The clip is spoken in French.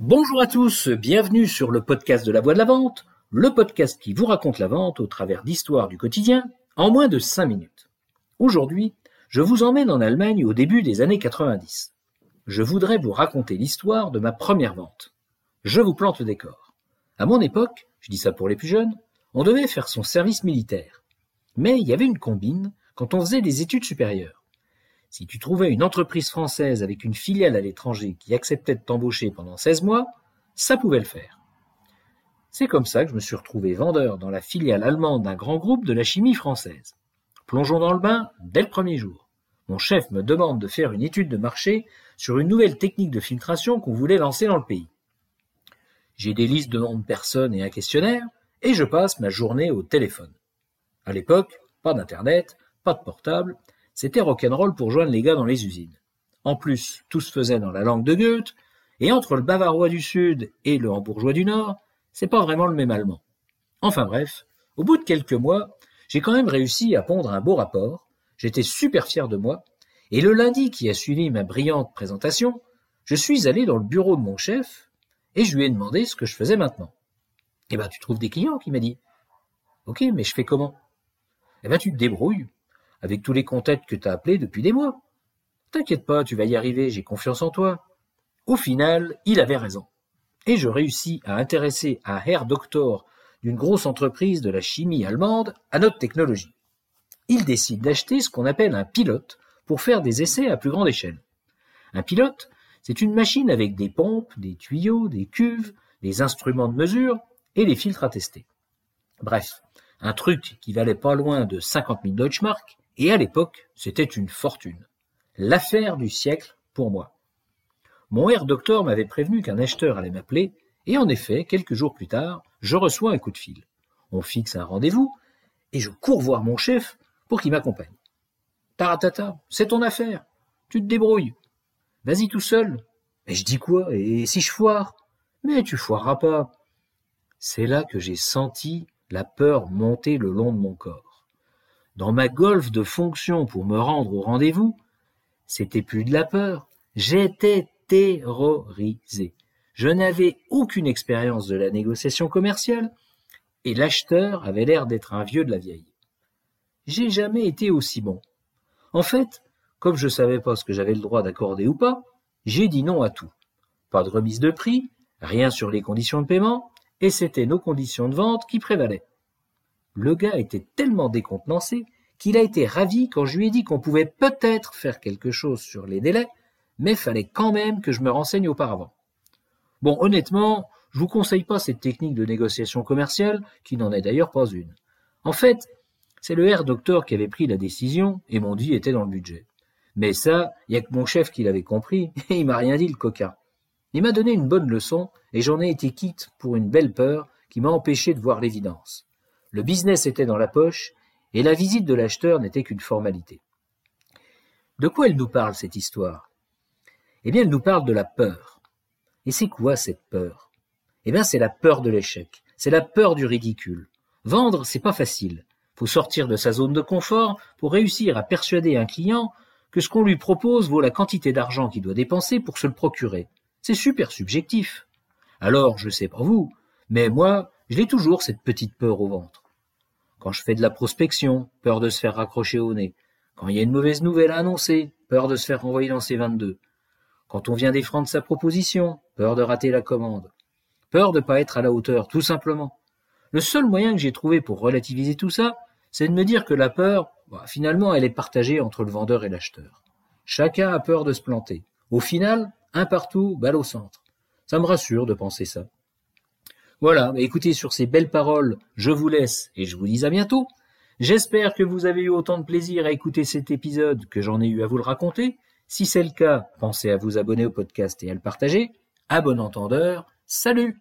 Bonjour à tous, bienvenue sur le podcast de la voix de la vente, le podcast qui vous raconte la vente au travers d'histoires du quotidien en moins de 5 minutes. Aujourd'hui, je vous emmène en Allemagne au début des années 90. Je voudrais vous raconter l'histoire de ma première vente. Je vous plante le décor. À mon époque, je dis ça pour les plus jeunes, on devait faire son service militaire. Mais il y avait une combine quand on faisait des études supérieures. Si tu trouvais une entreprise française avec une filiale à l'étranger qui acceptait de t'embaucher pendant 16 mois, ça pouvait le faire. C'est comme ça que je me suis retrouvé vendeur dans la filiale allemande d'un grand groupe de la chimie française. Plongeons dans le bain dès le premier jour. Mon chef me demande de faire une étude de marché sur une nouvelle technique de filtration qu'on voulait lancer dans le pays. J'ai des listes de noms de personnes et un questionnaire, et je passe ma journée au téléphone. À l'époque, pas d'internet, pas de portable, c'était rock'n'roll pour joindre les gars dans les usines. En plus, tout se faisait dans la langue de Goethe, et entre le bavarois du Sud et le hambourgeois du Nord, c'est pas vraiment le même allemand. Enfin bref, au bout de quelques mois, j'ai quand même réussi à pondre un beau rapport, j'étais super fier de moi, et le lundi qui a suivi ma brillante présentation, je suis allé dans le bureau de mon chef, et je lui ai demandé ce que je faisais maintenant. Eh ben, tu trouves des clients, qui m'a dit. Ok, mais je fais comment? Eh ben, tu te débrouilles avec tous les contacts que t'as appelés depuis des mois. T'inquiète pas, tu vas y arriver, j'ai confiance en toi. Au final, il avait raison. Et je réussis à intéresser un Herr Doctor d'une grosse entreprise de la chimie allemande à notre technologie. Il décide d'acheter ce qu'on appelle un pilote pour faire des essais à plus grande échelle. Un pilote, c'est une machine avec des pompes, des tuyaux, des cuves, des instruments de mesure et des filtres à tester. Bref, un truc qui valait pas loin de 50 000 Deutschmark et à l'époque, c'était une fortune. L'affaire du siècle pour moi. Mon air docteur m'avait prévenu qu'un acheteur allait m'appeler, et en effet, quelques jours plus tard, je reçois un coup de fil. On fixe un rendez-vous, et je cours voir mon chef pour qu'il m'accompagne. Taratata, c'est ton affaire. Tu te débrouilles. Vas-y tout seul. Mais je dis quoi? Et si je foire? Mais tu foireras pas. C'est là que j'ai senti la peur monter le long de mon corps. Dans ma golfe de fonction pour me rendre au rendez-vous, c'était plus de la peur, j'étais terrorisé. Je n'avais aucune expérience de la négociation commerciale, et l'acheteur avait l'air d'être un vieux de la vieille. J'ai jamais été aussi bon. En fait, comme je savais pas ce que j'avais le droit d'accorder ou pas, j'ai dit non à tout. Pas de remise de prix, rien sur les conditions de paiement, et c'était nos conditions de vente qui prévalaient. Le gars était tellement décontenancé qu'il a été ravi quand je lui ai dit qu'on pouvait peut-être faire quelque chose sur les délais, mais fallait quand même que je me renseigne auparavant. Bon, honnêtement, je vous conseille pas cette technique de négociation commerciale, qui n'en est d'ailleurs pas une. En fait, c'est le Air Docteur qui avait pris la décision, et mon dit était dans le budget. Mais ça, il y a que mon chef qui l'avait compris, et il m'a rien dit le coquin. Il m'a donné une bonne leçon, et j'en ai été quitte pour une belle peur qui m'a empêché de voir l'évidence. Le business était dans la poche, et la visite de l'acheteur n'était qu'une formalité. De quoi elle nous parle, cette histoire? Eh bien, elle nous parle de la peur. Et c'est quoi cette peur? Eh bien, c'est la peur de l'échec, c'est la peur du ridicule. Vendre, c'est pas facile. Faut sortir de sa zone de confort pour réussir à persuader un client que ce qu'on lui propose vaut la quantité d'argent qu'il doit dépenser pour se le procurer. C'est super subjectif. Alors, je sais pas vous, mais moi, je l'ai toujours cette petite peur au ventre. Quand je fais de la prospection, peur de se faire raccrocher au nez. Quand il y a une mauvaise nouvelle à annoncer, peur de se faire renvoyer dans ses 22. Quand on vient défendre sa proposition, peur de rater la commande. Peur de pas être à la hauteur, tout simplement. Le seul moyen que j'ai trouvé pour relativiser tout ça, c'est de me dire que la peur, bah, finalement, elle est partagée entre le vendeur et l'acheteur. Chacun a peur de se planter. Au final, un partout, balle au centre. Ça me rassure de penser ça. Voilà, écoutez, sur ces belles paroles, je vous laisse et je vous dis à bientôt. J'espère que vous avez eu autant de plaisir à écouter cet épisode que j'en ai eu à vous le raconter. Si c'est le cas, pensez à vous abonner au podcast et à le partager. À bon entendeur, salut